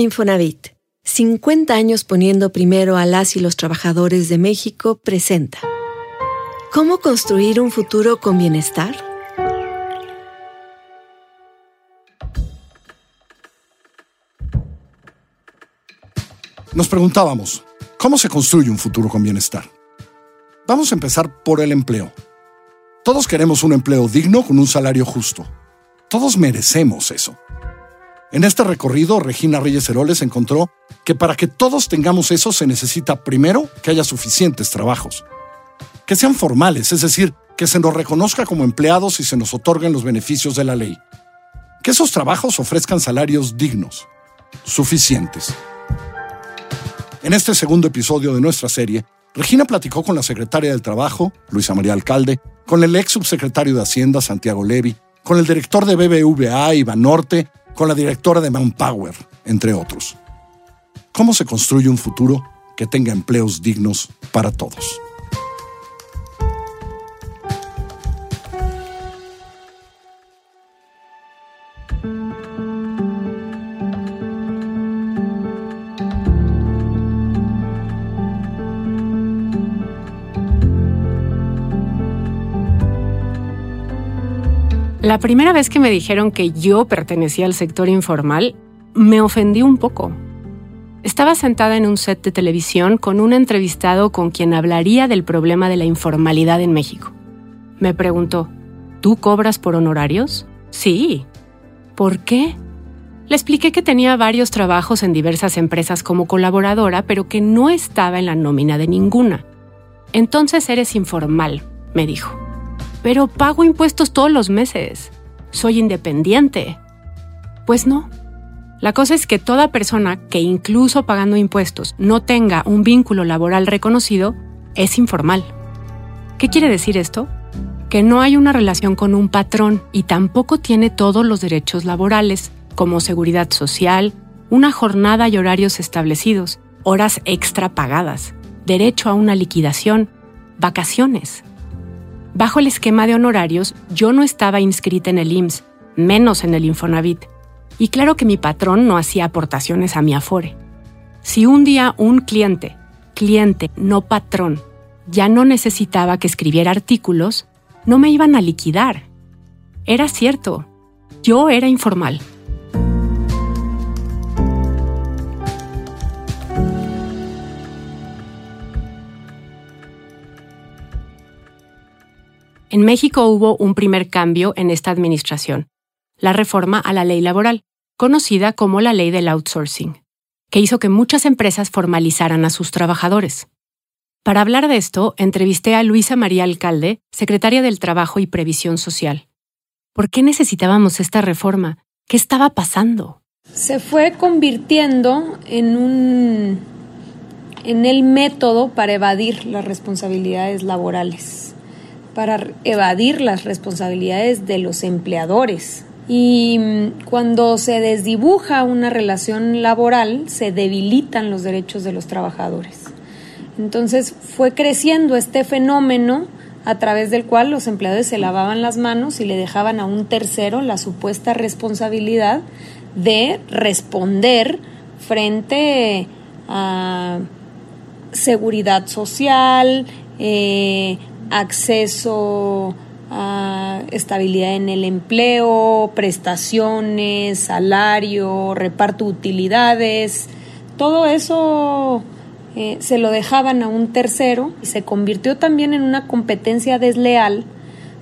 Infonavit, 50 años poniendo primero a las y los trabajadores de México, presenta. ¿Cómo construir un futuro con bienestar? Nos preguntábamos, ¿cómo se construye un futuro con bienestar? Vamos a empezar por el empleo. Todos queremos un empleo digno con un salario justo. Todos merecemos eso. En este recorrido, Regina Reyes Heroles encontró que para que todos tengamos eso se necesita primero que haya suficientes trabajos. Que sean formales, es decir, que se nos reconozca como empleados y se nos otorguen los beneficios de la ley. Que esos trabajos ofrezcan salarios dignos, suficientes. En este segundo episodio de nuestra serie, Regina platicó con la secretaria del Trabajo, Luisa María Alcalde, con el ex subsecretario de Hacienda, Santiago Levi, con el director de BBVA, Iván Norte, con la directora de Manpower, entre otros. ¿Cómo se construye un futuro que tenga empleos dignos para todos? La primera vez que me dijeron que yo pertenecía al sector informal, me ofendí un poco. Estaba sentada en un set de televisión con un entrevistado con quien hablaría del problema de la informalidad en México. Me preguntó, ¿tú cobras por honorarios? Sí. ¿Por qué? Le expliqué que tenía varios trabajos en diversas empresas como colaboradora, pero que no estaba en la nómina de ninguna. Entonces eres informal, me dijo pero pago impuestos todos los meses. Soy independiente. Pues no. La cosa es que toda persona que incluso pagando impuestos no tenga un vínculo laboral reconocido es informal. ¿Qué quiere decir esto? Que no hay una relación con un patrón y tampoco tiene todos los derechos laborales, como seguridad social, una jornada y horarios establecidos, horas extra pagadas, derecho a una liquidación, vacaciones. Bajo el esquema de honorarios, yo no estaba inscrita en el IMSS, menos en el Infonavit. Y claro que mi patrón no hacía aportaciones a mi Afore. Si un día un cliente, cliente, no patrón, ya no necesitaba que escribiera artículos, no me iban a liquidar. Era cierto, yo era informal. En México hubo un primer cambio en esta administración, la reforma a la ley laboral, conocida como la ley del outsourcing, que hizo que muchas empresas formalizaran a sus trabajadores. Para hablar de esto, entrevisté a Luisa María Alcalde, secretaria del Trabajo y Previsión Social. ¿Por qué necesitábamos esta reforma? ¿Qué estaba pasando? Se fue convirtiendo en un en el método para evadir las responsabilidades laborales para evadir las responsabilidades de los empleadores. Y mm, cuando se desdibuja una relación laboral, se debilitan los derechos de los trabajadores. Entonces fue creciendo este fenómeno a través del cual los empleadores se lavaban las manos y le dejaban a un tercero la supuesta responsabilidad de responder frente a seguridad social, eh, acceso a estabilidad en el empleo, prestaciones, salario, reparto de utilidades, todo eso eh, se lo dejaban a un tercero y se convirtió también en una competencia desleal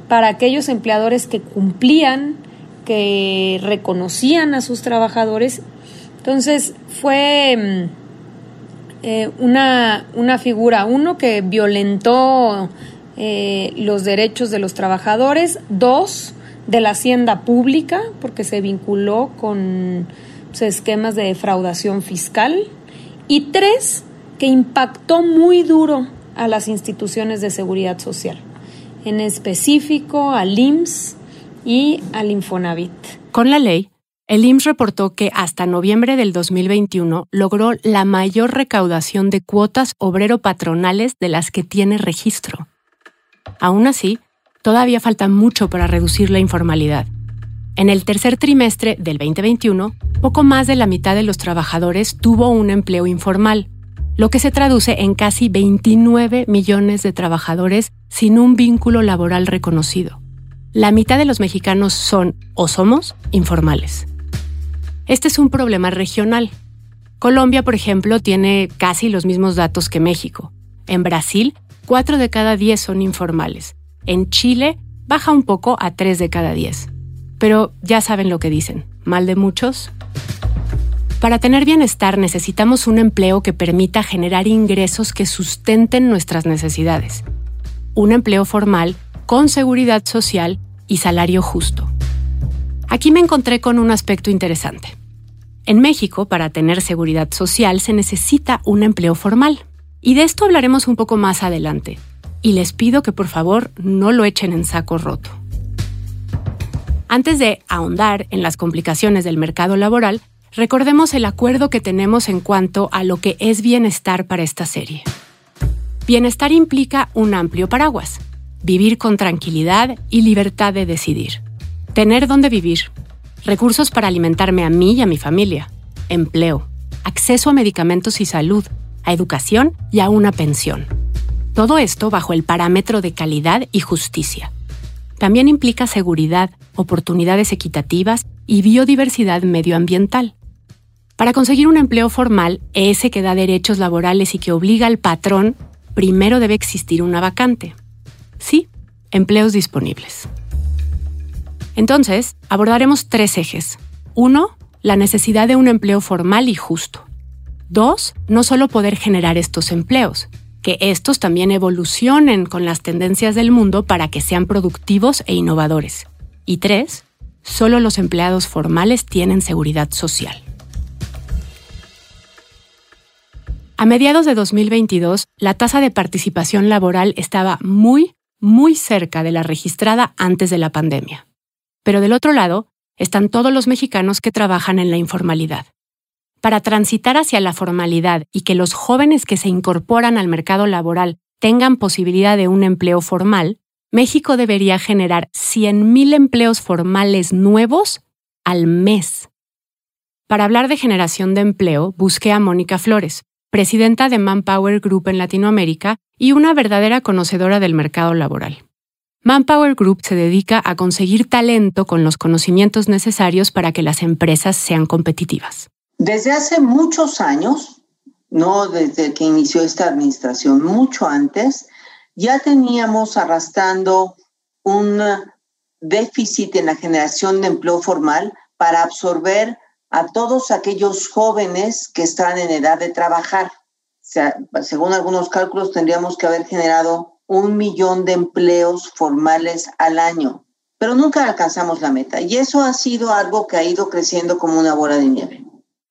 para aquellos empleadores que cumplían, que reconocían a sus trabajadores. Entonces fue mm, eh, una, una figura, uno que violentó eh, los derechos de los trabajadores, dos, de la hacienda pública, porque se vinculó con pues, esquemas de defraudación fiscal, y tres, que impactó muy duro a las instituciones de seguridad social, en específico al IMSS y al Infonavit. Con la ley, el IMSS reportó que hasta noviembre del 2021 logró la mayor recaudación de cuotas obrero-patronales de las que tiene registro. Aún así, todavía falta mucho para reducir la informalidad. En el tercer trimestre del 2021, poco más de la mitad de los trabajadores tuvo un empleo informal, lo que se traduce en casi 29 millones de trabajadores sin un vínculo laboral reconocido. La mitad de los mexicanos son o somos informales. Este es un problema regional. Colombia, por ejemplo, tiene casi los mismos datos que México. En Brasil, 4 de cada 10 son informales. En Chile, baja un poco a 3 de cada 10. Pero ya saben lo que dicen, mal de muchos. Para tener bienestar necesitamos un empleo que permita generar ingresos que sustenten nuestras necesidades. Un empleo formal con seguridad social y salario justo. Aquí me encontré con un aspecto interesante. En México, para tener seguridad social se necesita un empleo formal. Y de esto hablaremos un poco más adelante. Y les pido que por favor no lo echen en saco roto. Antes de ahondar en las complicaciones del mercado laboral, recordemos el acuerdo que tenemos en cuanto a lo que es bienestar para esta serie. Bienestar implica un amplio paraguas, vivir con tranquilidad y libertad de decidir, tener dónde vivir, recursos para alimentarme a mí y a mi familia, empleo, acceso a medicamentos y salud, a educación y a una pensión. Todo esto bajo el parámetro de calidad y justicia. También implica seguridad, oportunidades equitativas y biodiversidad medioambiental. Para conseguir un empleo formal, ese que da derechos laborales y que obliga al patrón, primero debe existir una vacante. Sí, empleos disponibles. Entonces, abordaremos tres ejes. Uno, la necesidad de un empleo formal y justo. Dos, no solo poder generar estos empleos, que estos también evolucionen con las tendencias del mundo para que sean productivos e innovadores. Y tres, solo los empleados formales tienen seguridad social. A mediados de 2022, la tasa de participación laboral estaba muy, muy cerca de la registrada antes de la pandemia. Pero del otro lado, están todos los mexicanos que trabajan en la informalidad. Para transitar hacia la formalidad y que los jóvenes que se incorporan al mercado laboral tengan posibilidad de un empleo formal, México debería generar 100.000 empleos formales nuevos al mes. Para hablar de generación de empleo, busqué a Mónica Flores, presidenta de Manpower Group en Latinoamérica y una verdadera conocedora del mercado laboral. Manpower Group se dedica a conseguir talento con los conocimientos necesarios para que las empresas sean competitivas. Desde hace muchos años, no desde que inició esta administración, mucho antes, ya teníamos arrastrando un déficit en la generación de empleo formal para absorber a todos aquellos jóvenes que están en edad de trabajar. Según algunos cálculos, tendríamos que haber generado un millón de empleos formales al año, pero nunca alcanzamos la meta. Y eso ha sido algo que ha ido creciendo como una bola de nieve.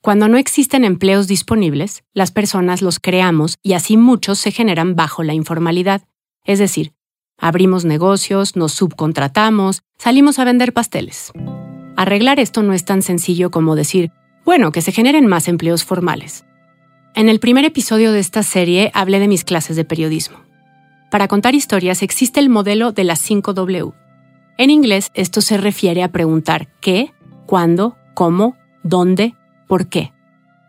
Cuando no existen empleos disponibles, las personas los creamos y así muchos se generan bajo la informalidad. Es decir, abrimos negocios, nos subcontratamos, salimos a vender pasteles. Arreglar esto no es tan sencillo como decir, bueno, que se generen más empleos formales. En el primer episodio de esta serie hablé de mis clases de periodismo. Para contar historias existe el modelo de las 5W. En inglés esto se refiere a preguntar qué, cuándo, cómo, dónde, ¿Por qué?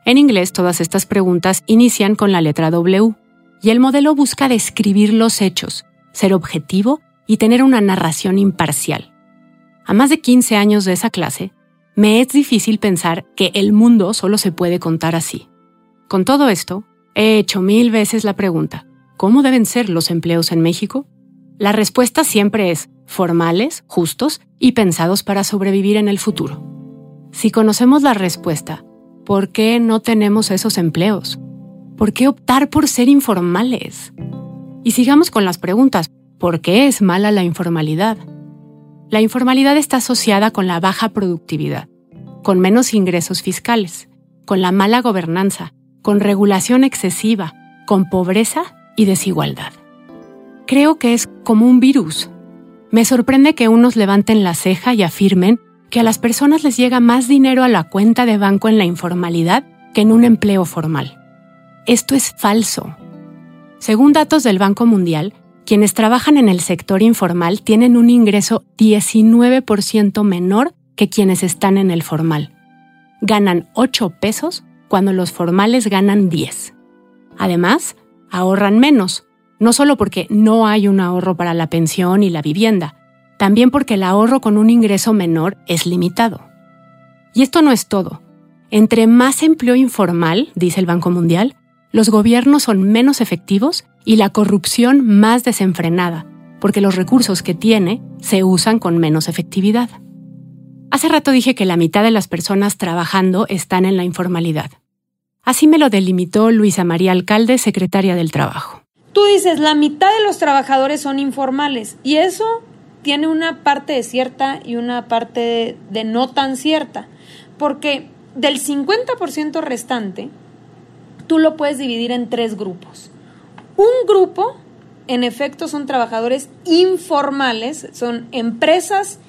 En inglés todas estas preguntas inician con la letra W, y el modelo busca describir los hechos, ser objetivo y tener una narración imparcial. A más de 15 años de esa clase, me es difícil pensar que el mundo solo se puede contar así. Con todo esto, he hecho mil veces la pregunta, ¿cómo deben ser los empleos en México? La respuesta siempre es formales, justos y pensados para sobrevivir en el futuro. Si conocemos la respuesta, ¿Por qué no tenemos esos empleos? ¿Por qué optar por ser informales? Y sigamos con las preguntas. ¿Por qué es mala la informalidad? La informalidad está asociada con la baja productividad, con menos ingresos fiscales, con la mala gobernanza, con regulación excesiva, con pobreza y desigualdad. Creo que es como un virus. Me sorprende que unos levanten la ceja y afirmen que a las personas les llega más dinero a la cuenta de banco en la informalidad que en un empleo formal. Esto es falso. Según datos del Banco Mundial, quienes trabajan en el sector informal tienen un ingreso 19% menor que quienes están en el formal. Ganan 8 pesos cuando los formales ganan 10. Además, ahorran menos, no solo porque no hay un ahorro para la pensión y la vivienda, también porque el ahorro con un ingreso menor es limitado. Y esto no es todo. Entre más empleo informal, dice el Banco Mundial, los gobiernos son menos efectivos y la corrupción más desenfrenada, porque los recursos que tiene se usan con menos efectividad. Hace rato dije que la mitad de las personas trabajando están en la informalidad. Así me lo delimitó Luisa María Alcalde, secretaria del Trabajo. Tú dices, la mitad de los trabajadores son informales y eso tiene una parte de cierta y una parte de, no tan cierta, porque del 50% restante, tú lo puedes dividir en tres grupos. Un grupo, en efecto, son trabajadores informales, son empresas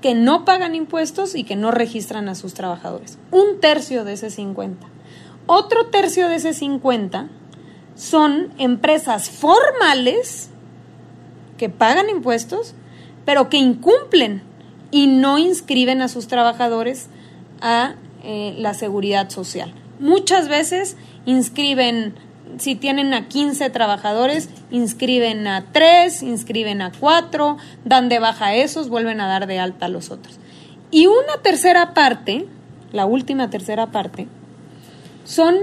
que no pagan impuestos y que no registran a sus trabajadores. Un tercio de ese 50. Otro tercio de ese 50 son empresas formales que pagan impuestos, pero que incumplen y no inscriben a sus trabajadores a eh, la seguridad social. Muchas veces inscriben, si tienen a 15 trabajadores, inscriben a 3, inscriben a 4, dan de baja a esos, vuelven a dar de alta a los otros. Y una tercera parte, la última tercera parte, son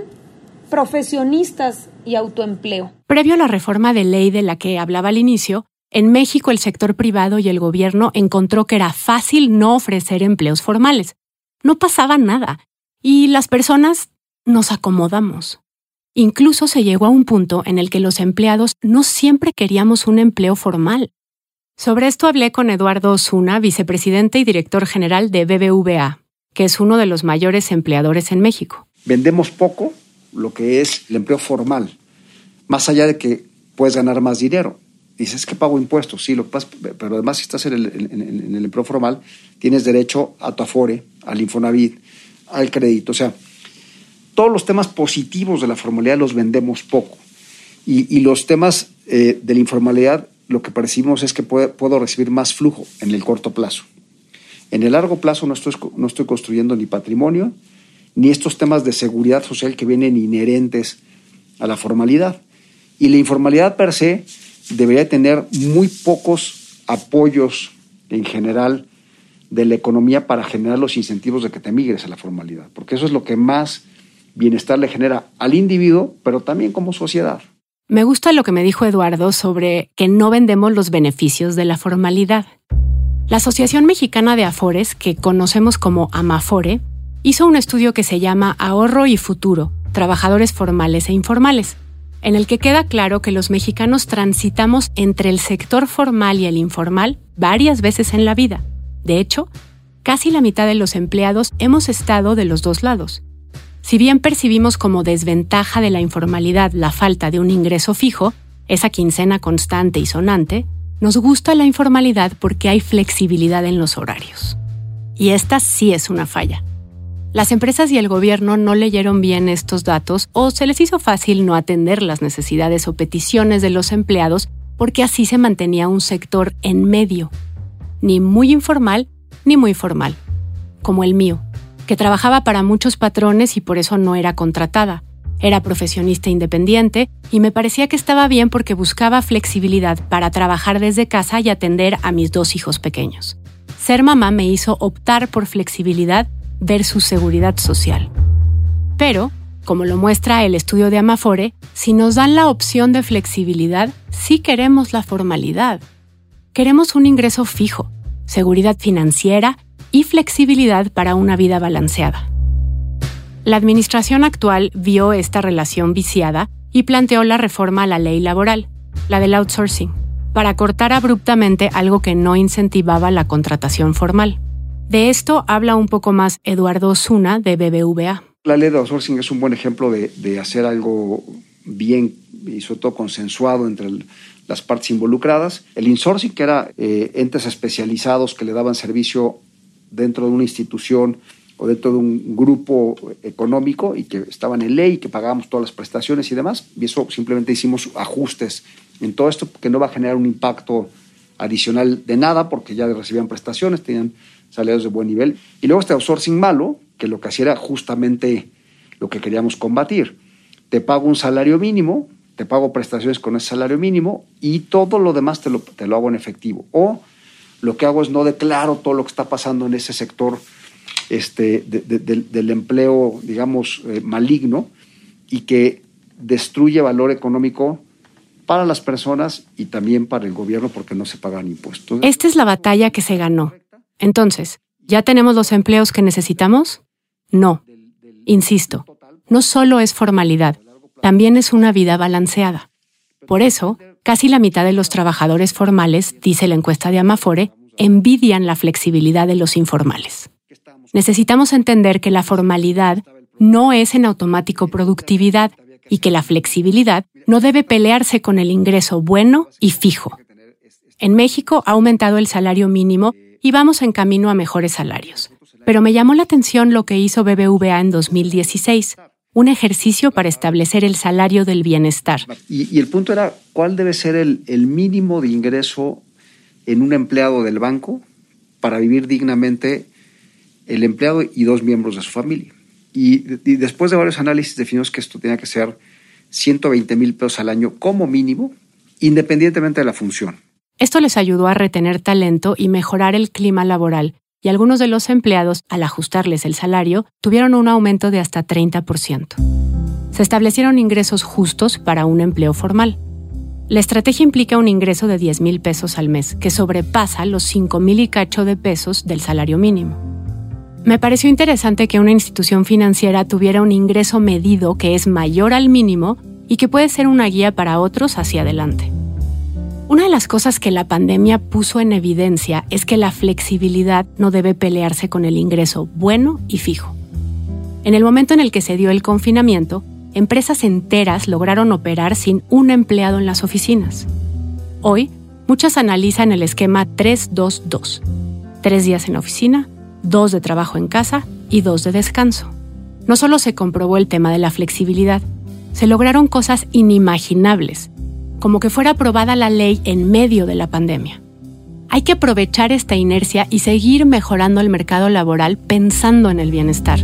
profesionistas y autoempleo. Previo a la reforma de ley de la que hablaba al inicio, en México el sector privado y el gobierno encontró que era fácil no ofrecer empleos formales. No pasaba nada. Y las personas nos acomodamos. Incluso se llegó a un punto en el que los empleados no siempre queríamos un empleo formal. Sobre esto hablé con Eduardo Osuna, vicepresidente y director general de BBVA, que es uno de los mayores empleadores en México. Vendemos poco lo que es el empleo formal, más allá de que puedes ganar más dinero. Dices que pago impuestos, sí, lo pero además si estás en el, empleo formal, tienes derecho a tu afore, al Infonavit, al crédito. O sea, todos los temas positivos de la formalidad los vendemos poco. Y, los temas eh, de la informalidad, lo que percibimos es que puedo recibir más flujo en el corto plazo. En el largo plazo no estoy, no estoy construyendo ni patrimonio, ni estos temas de seguridad social que vienen inherentes a la formalidad. Y la informalidad per se debería tener muy pocos apoyos en general de la economía para generar los incentivos de que te migres a la formalidad, porque eso es lo que más bienestar le genera al individuo, pero también como sociedad. Me gusta lo que me dijo Eduardo sobre que no vendemos los beneficios de la formalidad. La Asociación Mexicana de Afores, que conocemos como Amafore, hizo un estudio que se llama Ahorro y Futuro, Trabajadores Formales e Informales, en el que queda claro que los mexicanos transitamos entre el sector formal y el informal varias veces en la vida. De hecho, casi la mitad de los empleados hemos estado de los dos lados. Si bien percibimos como desventaja de la informalidad la falta de un ingreso fijo, esa quincena constante y sonante, nos gusta la informalidad porque hay flexibilidad en los horarios. Y esta sí es una falla. Las empresas y el gobierno no leyeron bien estos datos o se les hizo fácil no atender las necesidades o peticiones de los empleados porque así se mantenía un sector en medio, ni muy informal ni muy formal, como el mío, que trabajaba para muchos patrones y por eso no era contratada. Era profesionista independiente y me parecía que estaba bien porque buscaba flexibilidad para trabajar desde casa y atender a mis dos hijos pequeños. Ser mamá me hizo optar por flexibilidad versus seguridad social. Pero, como lo muestra el estudio de Amafore, si nos dan la opción de flexibilidad, sí queremos la formalidad. Queremos un ingreso fijo, seguridad financiera y flexibilidad para una vida balanceada. La administración actual vio esta relación viciada y planteó la reforma a la ley laboral, la del outsourcing, para cortar abruptamente algo que no incentivaba la contratación formal. De esto habla un poco más Eduardo Osuna de BBVA. La ley de outsourcing es un buen ejemplo de, hacer algo bien y sobre todo consensuado entre las partes involucradas. El insourcing, que era eh, entes especializados que le daban servicio dentro de una institución o dentro de un grupo económico y que estaban en ley, que pagábamos todas las prestaciones y demás. Y eso simplemente hicimos ajustes en todo esto que no va a generar un impacto adicional de nada porque ya recibían prestaciones, tenían salarios de buen nivel. Y luego este outsourcing malo, que lo que hacía era justamente lo que queríamos combatir. Te pago un salario mínimo, te pago prestaciones con ese salario mínimo y todo lo demás te lo, te lo hago en efectivo. O lo que hago es no declaro todo lo que está pasando en ese sector este, del empleo, digamos, eh, maligno y que destruye valor económico para las personas y también para el gobierno porque no se pagan impuestos. Esta es la batalla que se ganó. Entonces, ¿ya tenemos los empleos que necesitamos? No. Insisto, no solo es formalidad, también es una vida balanceada. Por eso, casi la mitad de los trabajadores formales, dice la encuesta de Amafore, envidian la flexibilidad de los informales. Necesitamos entender que la formalidad no es en automático productividad y que la flexibilidad no debe pelearse con el ingreso bueno y fijo. En México ha aumentado el salario mínimo y vamos en camino a mejores salarios. Pero me llamó la atención lo que hizo BBVA en 2016, un ejercicio para establecer el salario del bienestar. Y, el punto era, ¿cuál debe ser el, el mínimo de ingreso en un empleado del banco para vivir dignamente el empleado y dos miembros de su familia? Y, después de varios análisis definimos que esto tenía que ser 120 mil pesos al año como mínimo, independientemente de la función. Esto les ayudó a retener talento y mejorar el clima laboral, y algunos de los empleados, al ajustarles el salario, tuvieron un aumento de hasta 30%. Se establecieron ingresos justos para un empleo formal. La estrategia implica un ingreso de 10 mil pesos al mes, que sobrepasa los 5 mil y cacho de pesos del salario mínimo. Me pareció interesante que una institución financiera tuviera un ingreso medido que es mayor al mínimo y que puede ser una guía para otros hacia adelante. Una de las cosas que la pandemia puso en evidencia es que la flexibilidad no debe pelearse con el ingreso bueno y fijo. En el momento en el que se dio el confinamiento, empresas enteras lograron operar sin un empleado en las oficinas. Hoy, muchas analizan el esquema 322. Tres días en la oficina, dos de trabajo en casa y dos de descanso. No solo se comprobó el tema de la flexibilidad, se lograron cosas inimaginables, como que fuera aprobada la ley en medio de la pandemia. Hay que aprovechar esta inercia y seguir mejorando el mercado laboral pensando en el bienestar.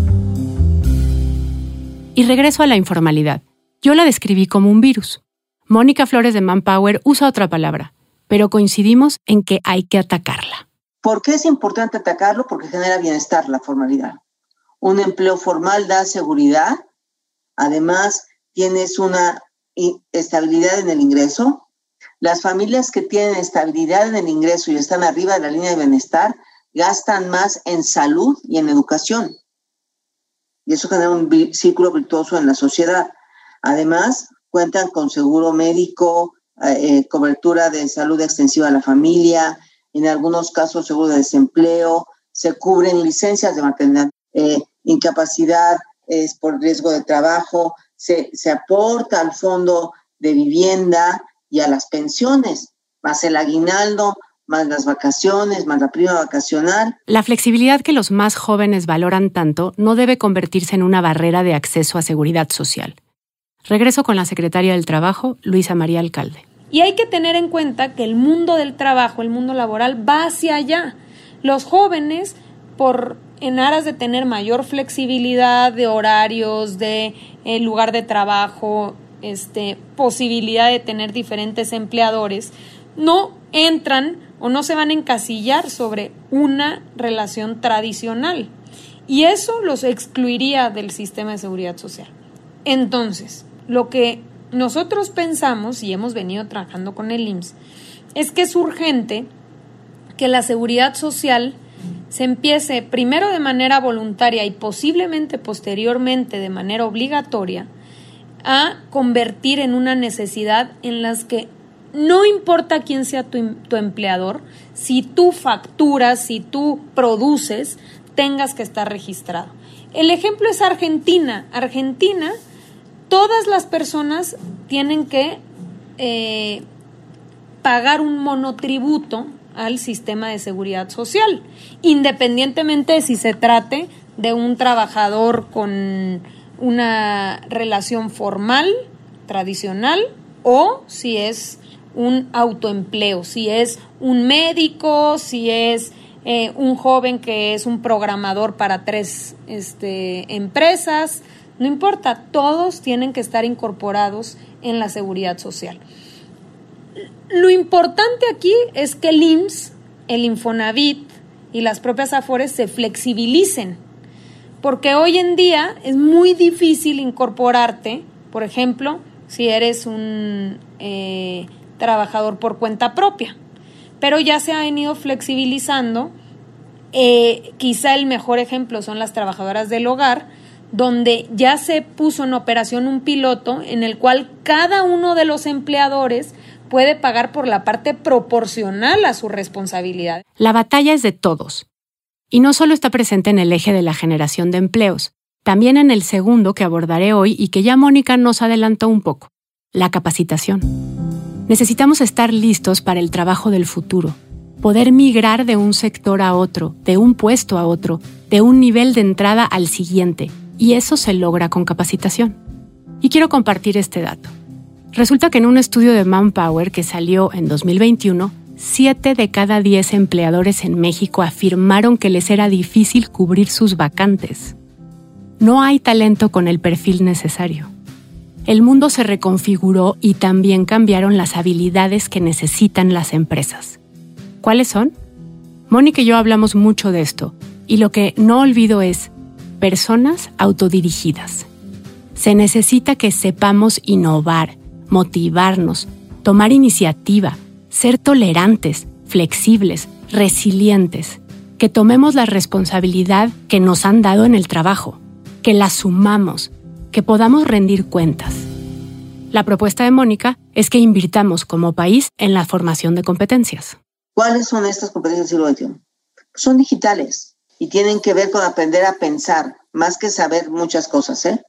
Y regreso a la informalidad. Yo la describí como un virus. Mónica Flores de Manpower usa otra palabra, pero coincidimos en que hay que atacarla. ¿Por qué es importante atacarlo? Porque genera bienestar la formalidad. Un empleo formal da seguridad, además tienes una estabilidad en el ingreso. Las familias que tienen estabilidad en el ingreso y están arriba de la línea de bienestar gastan más en salud y en educación. Y eso genera un círculo virtuoso en la sociedad. Además, cuentan con seguro médico, eh, eh, cobertura de salud extensiva a la familia, en algunos casos seguro de desempleo, se cubren licencias de maternidad, eh, incapacidad es por riesgo de trabajo, se, se aporta al fondo de vivienda y a las pensiones, más el aguinaldo, más las vacaciones, más la prima vacacional. La flexibilidad que los más jóvenes valoran tanto no debe convertirse en una barrera de acceso a seguridad social. Regreso con la secretaria del Trabajo, Luisa María Alcalde. Y hay que tener en cuenta que el mundo del trabajo, el mundo laboral, va hacia allá. Los jóvenes, por en aras de tener mayor flexibilidad de horarios, de eh, lugar de trabajo, este, posibilidad de tener diferentes empleadores, no entran o no se van a encasillar sobre una relación tradicional. Y eso los excluiría del sistema de seguridad social. Entonces, lo que nosotros pensamos, y hemos venido trabajando con el IMSS, es que es urgente que la seguridad social se empiece primero de manera voluntaria y posiblemente posteriormente de manera obligatoria a convertir en una necesidad en las que no importa quién sea tu, tu, empleador, si tú facturas, si tú produces, tengas que estar registrado. El ejemplo es Argentina. Argentina todas las personas tienen que eh, pagar un monotributo al sistema de seguridad social, independientemente de si se trate de un trabajador con una relación formal, tradicional, o si es un autoempleo, si es un médico, si es eh, un joven que es un programador para tres este, empresas, no importa, todos tienen que estar incorporados en la seguridad social. Lo importante aquí es que el IMSS, el Infonavit y las propias AFORES se flexibilicen, porque hoy en día es muy difícil incorporarte, por ejemplo, si eres un eh, trabajador por cuenta propia pero ya se ha venido flexibilizando. Eh, quizá el mejor ejemplo son las trabajadoras del hogar, donde ya se puso en operación un piloto en el cual cada uno de los empleadores puede pagar por la parte proporcional a su responsabilidad. La batalla es de todos. Y no solo está presente en el eje de la generación de empleos, también en el segundo que abordaré hoy y que ya Mónica nos adelantó un poco, la capacitación. Necesitamos estar listos para el trabajo del futuro, poder migrar de un sector a otro, de un puesto a otro, de un nivel de entrada al siguiente, y eso se logra con capacitación. Y quiero compartir este dato. Resulta que en un estudio de Manpower que salió en 2021, 7 de cada 10 empleadores en México afirmaron que les era difícil cubrir sus vacantes. No hay talento con el perfil necesario el mundo se reconfiguró y también cambiaron las habilidades que necesitan las empresas. ¿Cuáles son? Mónica y yo hablamos mucho de esto, y lo que no olvido es personas autodirigidas. Se necesita que sepamos innovar, motivarnos, tomar iniciativa, ser tolerantes, flexibles, resilientes, que tomemos la responsabilidad que nos han dado en el trabajo, que la sumamos, que podamos rendir cuentas. La propuesta de Mónica es que invirtamos como país en la formación de competencias. ¿Cuáles son estas competencias del siglo XXI? Son digitales y tienen que ver con aprender a pensar, más que saber muchas cosas, ¿eh?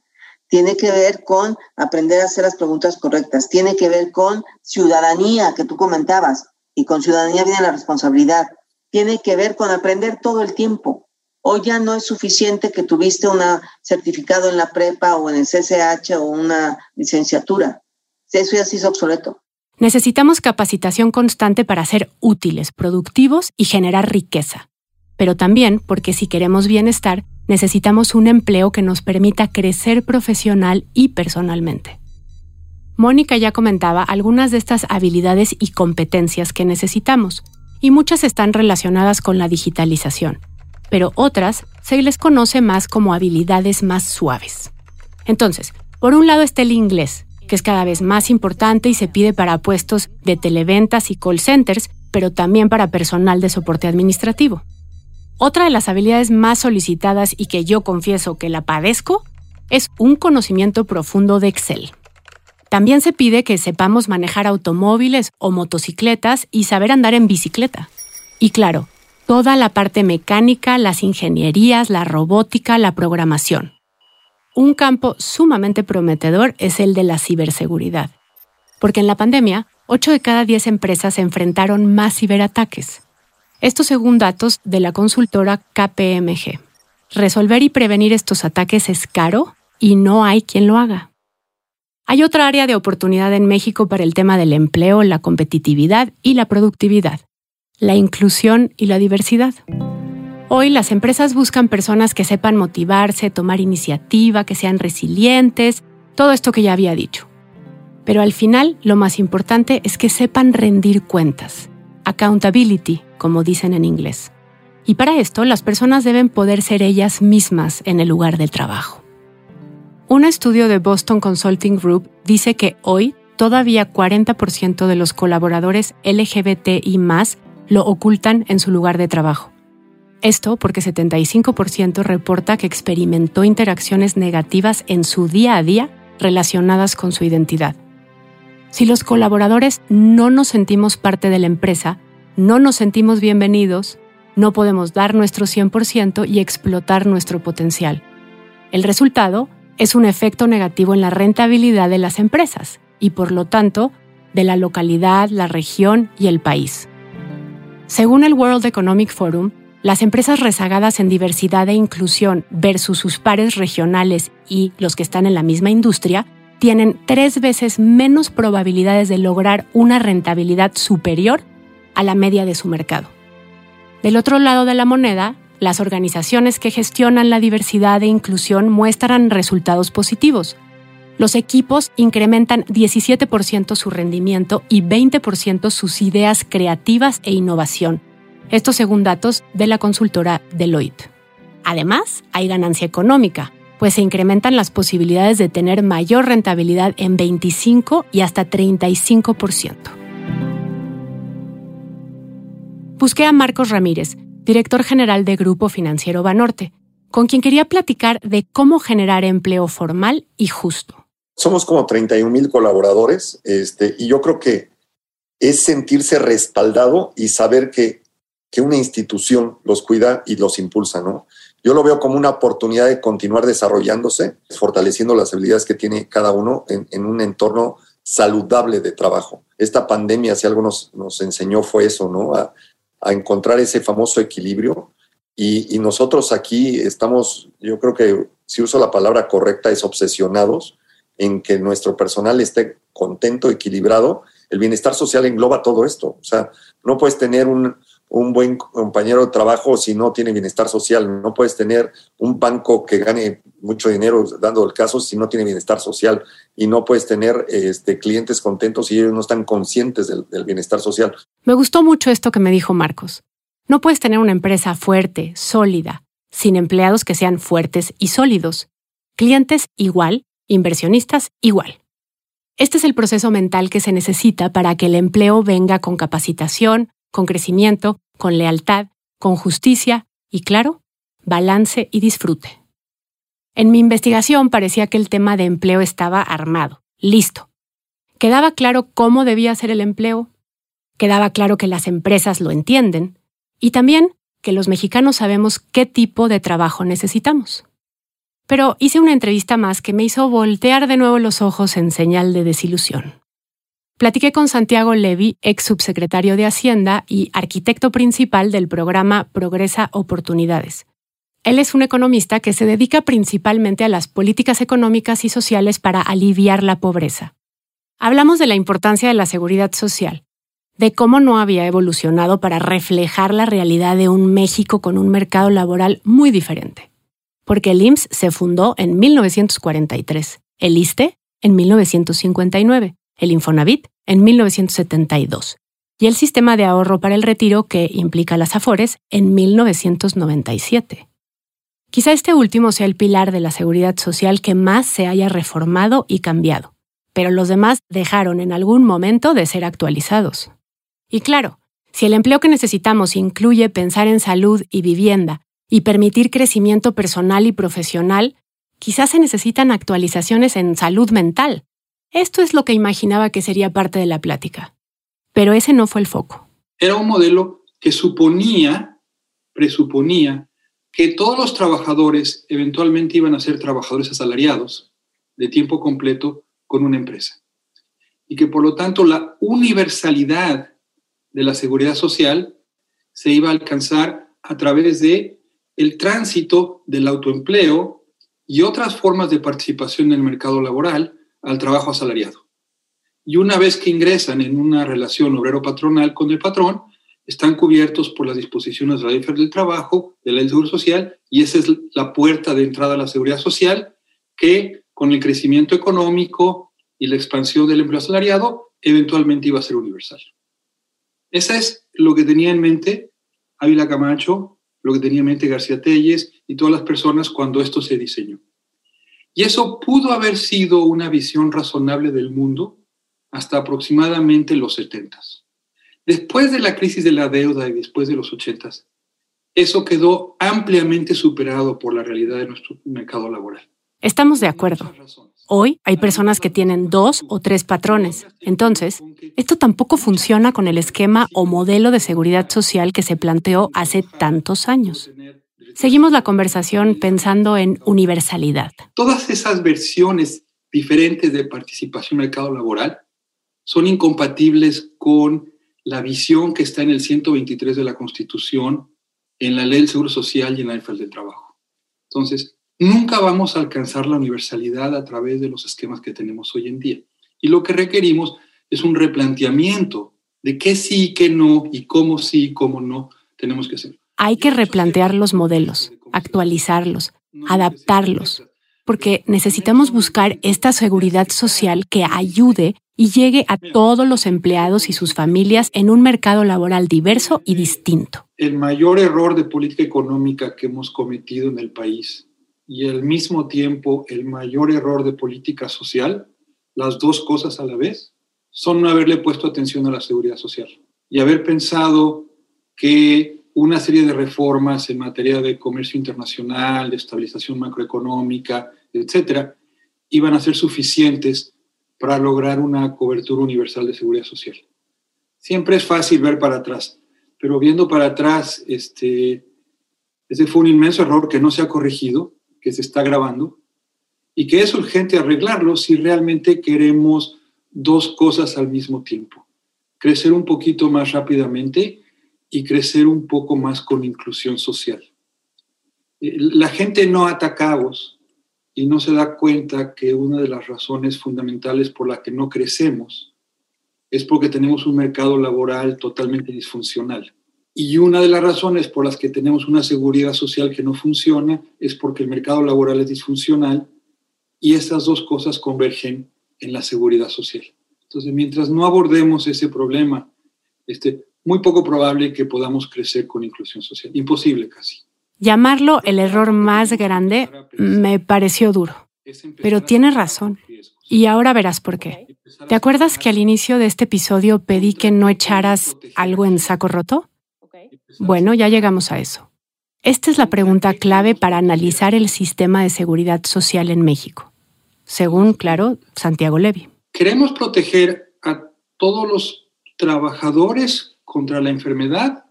Tiene que ver con aprender a hacer las preguntas correctas, tiene que ver con ciudadanía que tú comentabas, y con ciudadanía viene la responsabilidad, tiene que ver con aprender todo el tiempo, Hoy ya no es suficiente que tuviste un certificado en la prepa o en el CCH o una licenciatura. Eso ya se hizo obsoleto. Necesitamos capacitación constante para ser útiles, productivos y generar riqueza. Pero también porque si queremos bienestar, necesitamos un empleo que nos permita crecer profesional y personalmente. Mónica ya comentaba algunas de estas habilidades y competencias que necesitamos, y muchas están relacionadas con la digitalización pero otras se les conoce más como habilidades más suaves. Entonces, por un lado está el inglés, que es cada vez más importante y se pide para puestos de televentas y call centers, pero también para personal de soporte administrativo. Otra de las habilidades más solicitadas y que yo confieso que la padezco es un conocimiento profundo de Excel. También se pide que sepamos manejar automóviles o motocicletas y saber andar en bicicleta. Y claro, toda la parte mecánica, las ingenierías, la robótica, la programación. Un campo sumamente prometedor es el de la ciberseguridad, porque en la pandemia, 8 de cada 10 empresas se enfrentaron más ciberataques. Esto según datos de la consultora KPMG. Resolver y prevenir estos ataques es caro y no hay quien lo haga. Hay otra área de oportunidad en México para el tema del empleo, la competitividad y la productividad la inclusión y la diversidad. Hoy las empresas buscan personas que sepan motivarse, tomar iniciativa, que sean resilientes, todo esto que ya había dicho. Pero al final lo más importante es que sepan rendir cuentas, accountability, como dicen en inglés. Y para esto las personas deben poder ser ellas mismas en el lugar del trabajo. Un estudio de Boston Consulting Group dice que hoy todavía 40% de los colaboradores LGBTI lo ocultan en su lugar de trabajo. Esto porque 75% reporta que experimentó interacciones negativas en su día a día relacionadas con su identidad. Si los colaboradores no nos sentimos parte de la empresa, no nos sentimos bienvenidos, no podemos dar nuestro 100% y explotar nuestro potencial. El resultado es un efecto negativo en la rentabilidad de las empresas y por lo tanto de la localidad, la región y el país. Según el World Economic Forum, las empresas rezagadas en diversidad e inclusión versus sus pares regionales y los que están en la misma industria tienen tres veces menos probabilidades de lograr una rentabilidad superior a la media de su mercado. Del otro lado de la moneda, las organizaciones que gestionan la diversidad e inclusión muestran resultados positivos. Los equipos incrementan 17% su rendimiento y 20% sus ideas creativas e innovación. Esto según datos de la consultora Deloitte. Además, hay ganancia económica, pues se incrementan las posibilidades de tener mayor rentabilidad en 25 y hasta 35%. Busqué a Marcos Ramírez, director general de Grupo Financiero Banorte, con quien quería platicar de cómo generar empleo formal y justo. Somos como 31 mil colaboradores este, y yo creo que es sentirse respaldado y saber que, que una institución los cuida y los impulsa, ¿no? Yo lo veo como una oportunidad de continuar desarrollándose, fortaleciendo las habilidades que tiene cada uno en, un entorno saludable de trabajo. Esta pandemia, si algo nos, enseñó, fue eso, ¿no? A, a encontrar ese famoso equilibrio. Y, nosotros aquí estamos, yo creo que si uso la palabra correcta, es obsesionados en que nuestro personal esté contento, equilibrado. El bienestar social engloba todo esto. O sea, no puedes tener un, un buen compañero de trabajo si no tiene bienestar social. No puedes tener un banco que gane mucho dinero dando el caso si no tiene bienestar social. Y no puedes tener este, clientes contentos si ellos no están conscientes del, del bienestar social. Me gustó mucho esto que me dijo Marcos. No puedes tener una empresa fuerte, sólida, sin empleados que sean fuertes y sólidos. Clientes igual, inversionistas igual. Este es el proceso mental que se necesita para que el empleo venga con capacitación, con crecimiento, con lealtad, con justicia y, claro, balance y disfrute. En mi investigación parecía que el tema de empleo estaba armado, listo. Quedaba claro cómo debía ser el empleo, quedaba claro que las empresas lo entienden y también que los mexicanos sabemos qué tipo de trabajo necesitamos. Pero hice una entrevista más que me hizo voltear de nuevo los ojos en señal de desilusión. Platiqué con Santiago Levy, ex subsecretario de Hacienda y arquitecto principal del programa Progresa Oportunidades. Él es un economista que se dedica principalmente a las políticas económicas y sociales para aliviar la pobreza. Hablamos de la importancia de la seguridad social, de cómo no había evolucionado para reflejar la realidad de un México con un mercado laboral muy diferente. Porque el IMSS se fundó en 1943, el ISTE en 1959 el Infonavit en 1972 y el sistema de ahorro para el retiro que implica las Afores en 1997. Quizá este último sea el pilar de la seguridad social que más se haya reformado y cambiado, pero los demás dejaron en algún momento de ser actualizados. Y claro, si el empleo que necesitamos incluye pensar en salud y vivienda y permitir crecimiento personal y profesional, quizás se necesitan actualizaciones en salud mental, esto es lo que imaginaba que sería parte de la plática. Pero ese no fue el foco. Era un modelo que suponía, presuponía, que todos los trabajadores eventualmente iban a ser trabajadores asalariados de tiempo completo con una empresa. Y que por lo tanto la universalidad de la seguridad social se iba a alcanzar a través de el tránsito del autoempleo y otras formas de participación en el mercado laboral al trabajo asalariado. Y una vez que ingresan en una relación obrero-patronal con el patrón, están cubiertos por las disposiciones de la ley del trabajo, de la ley del seguro social, y esa es la puerta de entrada a la seguridad social que con el crecimiento económico y la expansión del empleo asalariado, eventualmente iba a ser universal. Esa es lo que tenía en mente Ávila Camacho, lo que tenía en mente García Telles y todas las personas cuando esto se diseñó. Y eso pudo haber sido una visión razonable del mundo hasta aproximadamente los 70. Después de la crisis de la deuda y después de los 80, eso quedó ampliamente superado por la realidad de nuestro mercado laboral. Estamos de acuerdo. Hoy hay personas que tienen dos o tres patrones. Entonces, esto tampoco funciona con el esquema o modelo de seguridad social que se planteó hace tantos años. Seguimos la conversación pensando en universalidad. Todas esas versiones diferentes de participación en el mercado laboral son incompatibles con la visión que está en el 123 de la Constitución, en la Ley del Seguro Social y en la Ley del Trabajo. Entonces, nunca vamos a alcanzar la universalidad a través de los esquemas que tenemos hoy en día. Y lo que requerimos es un replanteamiento de qué sí, qué no, y cómo sí, cómo no tenemos que hacer. Hay que replantear los modelos, actualizarlos, adaptarlos, porque necesitamos buscar esta seguridad social que ayude y llegue a todos los empleados y sus familias en un mercado laboral diverso y distinto. El mayor error de política económica que hemos cometido en el país y al mismo tiempo el mayor error de política social, las dos cosas a la vez, son no haberle puesto atención a la seguridad social y haber pensado que una serie de reformas en materia de comercio internacional, de estabilización macroeconómica, etcétera, iban a ser suficientes para lograr una cobertura universal de seguridad social. Siempre es fácil ver para atrás, pero viendo para atrás, este, ese fue un inmenso error que no se ha corregido, que se está grabando, y que es urgente arreglarlo si realmente queremos dos cosas al mismo tiempo. Crecer un poquito más rápidamente y crecer un poco más con inclusión social. Eh, la gente no ataca y no se da cuenta que una de las razones fundamentales por la que no crecemos es porque tenemos un mercado laboral totalmente disfuncional. Y una de las razones por las que tenemos una seguridad social que no funciona es porque el mercado laboral es disfuncional y esas dos cosas convergen en la seguridad social. Entonces, mientras no abordemos ese problema, este, muy poco probable que podamos crecer con inclusión social. Imposible casi. Llamarlo el error más grande me pareció duro, pero tiene razón. Y ahora verás por qué. ¿Te acuerdas que al inicio de este episodio pedí que no echaras algo en saco roto? Bueno, ya llegamos a eso. Esta es la pregunta clave para analizar el sistema de seguridad social en México, según, claro, Santiago Levy. Queremos proteger a todos los trabajadores contra la enfermedad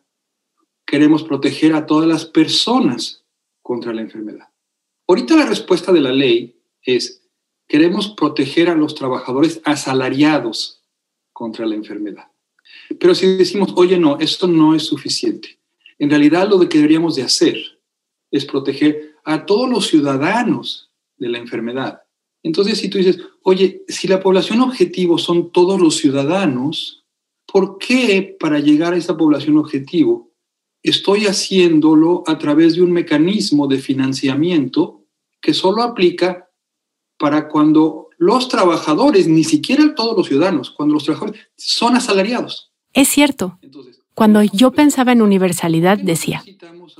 queremos proteger a todas las personas contra la enfermedad. Ahorita la respuesta de la ley es, queremos proteger a los trabajadores asalariados contra la enfermedad. Pero si decimos, oye, no, esto no es suficiente. En realidad lo que deberíamos de hacer es proteger a todos los ciudadanos de la enfermedad. Entonces, si tú dices, oye, si la población objetivo son todos los ciudadanos, ¿por qué para llegar a esa población objetivo estoy haciéndolo a través de un mecanismo de financiamiento que solo aplica para cuando los trabajadores, ni siquiera todos los ciudadanos, cuando los trabajadores son asalariados. Es cierto. Cuando yo pensaba en universalidad decía,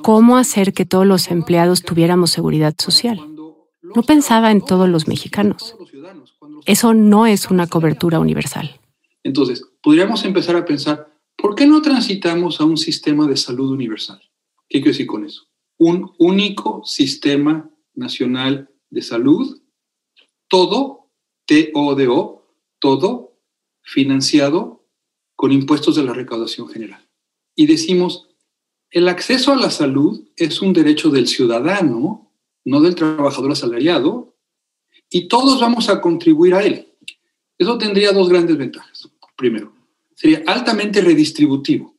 ¿cómo hacer que todos los empleados tuviéramos seguridad social? No pensaba en todos los mexicanos. Eso no es una cobertura universal. Entonces, podríamos empezar a pensar, ¿Por qué no transitamos a un sistema de salud universal? ¿Qué quiero decir con eso? Un único sistema nacional de salud, todo, T-O-D-O, todo financiado con impuestos de la recaudación general. Y decimos, el acceso a la salud es un derecho del ciudadano, no del trabajador asalariado, y todos vamos a contribuir a él. Eso tendría dos grandes ventajas. Primero, sería altamente redistributivo,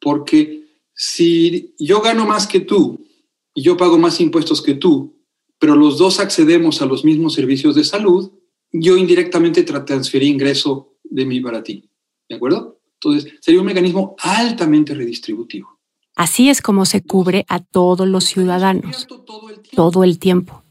porque si yo gano más que tú y yo pago más impuestos que tú, pero los dos accedemos a los mismos servicios de salud, yo indirectamente transferí ingreso de mí para ti. ¿De acuerdo? Entonces, sería un mecanismo altamente redistributivo. Así es como se cubre a todos los ciudadanos todo el tiempo,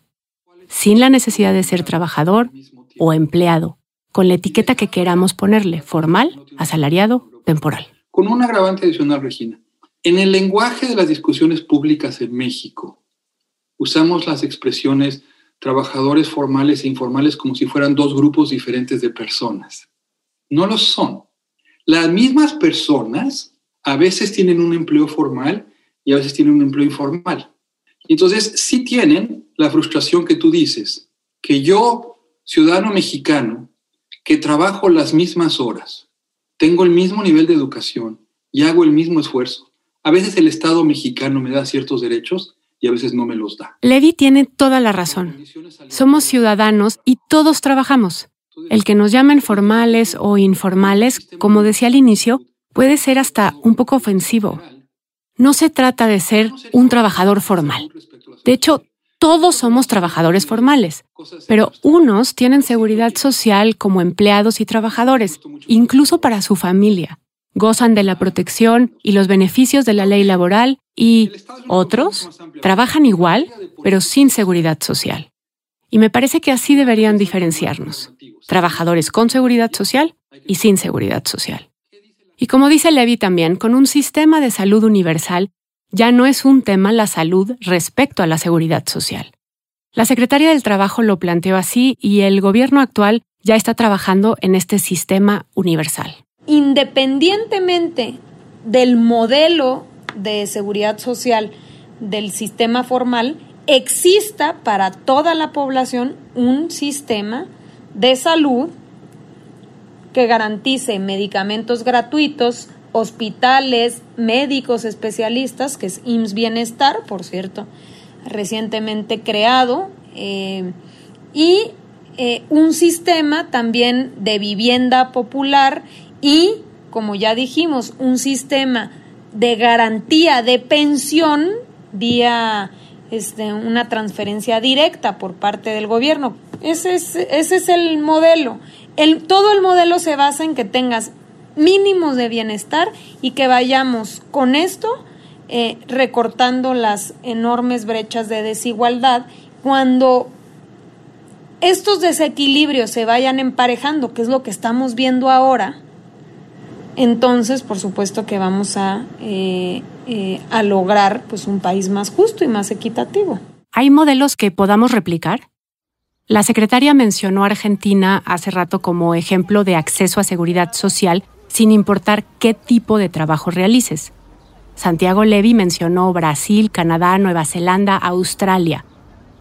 sin la necesidad de ser trabajador o empleado con la etiqueta que queramos ponerle, formal, asalariado, temporal. Con un agravante adicional, Regina. En el lenguaje de las discusiones públicas en México, usamos las expresiones trabajadores formales e informales como si fueran dos grupos diferentes de personas. No lo son. Las mismas personas a veces tienen un empleo formal y a veces tienen un empleo informal. Entonces, sí tienen la frustración que tú dices, que yo, ciudadano mexicano, que trabajo las mismas horas, tengo el mismo nivel de educación y hago el mismo esfuerzo. A veces el Estado mexicano me da ciertos derechos y a veces no me los da. Levi tiene toda la razón. Somos ciudadanos y todos trabajamos. El que nos llamen formales o informales, como decía al inicio, puede ser hasta un poco ofensivo. No se trata de ser un trabajador formal. De hecho, todos somos trabajadores formales, pero unos tienen seguridad social como empleados y trabajadores, incluso para su familia. gozan de la protección y los beneficios de la ley laboral y otros trabajan igual, pero sin seguridad social. Y me parece que así deberían diferenciarnos. Trabajadores con seguridad social y sin seguridad social. Y como dice Levy también, con un sistema de salud universal ya no es un tema la salud respecto a la seguridad social. La Secretaría del Trabajo lo planteó así y el gobierno actual ya está trabajando en este sistema universal. Independientemente del modelo de seguridad social del sistema formal, exista para toda la población un sistema de salud que garantice medicamentos gratuitos, hospitales, médicos especialistas, que es IMSS Bienestar, por cierto, recientemente creado, eh, y eh, un sistema también de vivienda popular y, como ya dijimos, un sistema de garantía de pensión vía este, una transferencia directa por parte del gobierno. Ese es, ese es el modelo. El, todo el modelo se basa en que tengas mínimos de bienestar y que vayamos con esto eh, recortando las enormes brechas de desigualdad cuando estos desequilibrios se vayan emparejando, que es lo que estamos viendo ahora, entonces por supuesto que vamos a, eh, eh, a lograr pues, un país más justo y más equitativo. ¿Hay modelos que podamos replicar? La secretaria mencionó a Argentina hace rato como ejemplo de acceso a seguridad social sin importar qué tipo de trabajo realices. Santiago Levy mencionó Brasil, Canadá, Nueva Zelanda, Australia,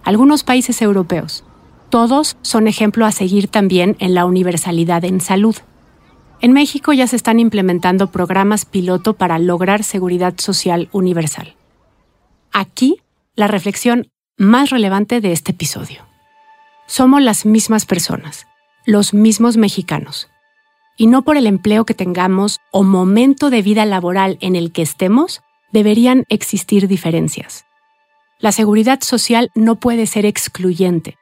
algunos países europeos. Todos son ejemplo a seguir también en la universalidad en salud. En México ya se están implementando programas piloto para lograr seguridad social universal. Aquí, la reflexión más relevante de este episodio. Somos las mismas personas, los mismos mexicanos. Y no por el empleo que tengamos o momento de vida laboral en el que estemos, deberían existir diferencias. La seguridad social no puede ser excluyente,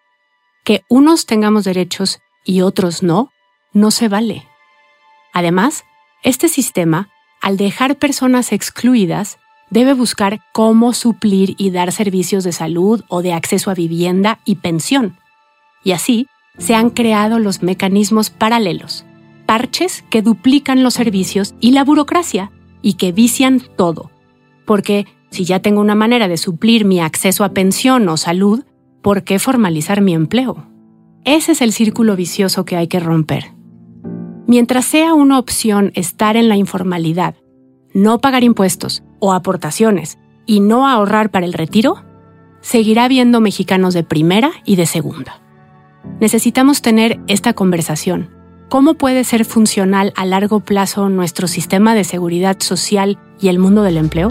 que unos tengamos derechos y otros no, no se vale. Además, este sistema, al dejar personas excluidas, debe buscar cómo suplir y dar servicios de salud o de acceso a vivienda y pensión. Y así se han creado los mecanismos paralelos, parches que duplican los servicios y la burocracia y que vician todo. Porque si ya tengo una manera de suplir mi acceso a pensión o salud, ¿por qué formalizar mi empleo? Ese es el círculo vicioso que hay que romper. Mientras sea una opción estar en la informalidad, no pagar impuestos o aportaciones y no ahorrar para el retiro, seguirá habiendo mexicanos de primera y de segunda. Necesitamos tener esta conversación. ¿Cómo puede ser funcional a largo plazo nuestro sistema de seguridad social y el mundo del empleo?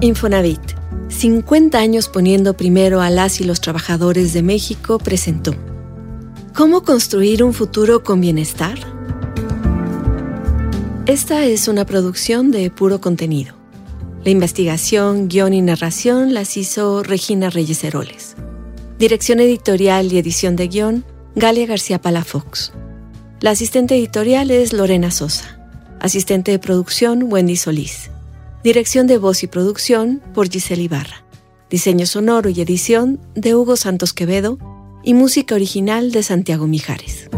Infonavit, 50 años poniendo primero a las y los trabajadores de México, presentó ¿Cómo construir un futuro con bienestar? Esta es una producción de puro contenido. La investigación, guion y narración las hizo Regina Reyes Heroles. Dirección editorial y edición de guion, Galia García Palafox. La asistente editorial es Lorena Sosa. Asistente de producción, Wendy Solís. Dirección de voz y producción por Giselle Ibarra. Diseño sonoro y edición de Hugo Santos Quevedo y música original de Santiago Mijares.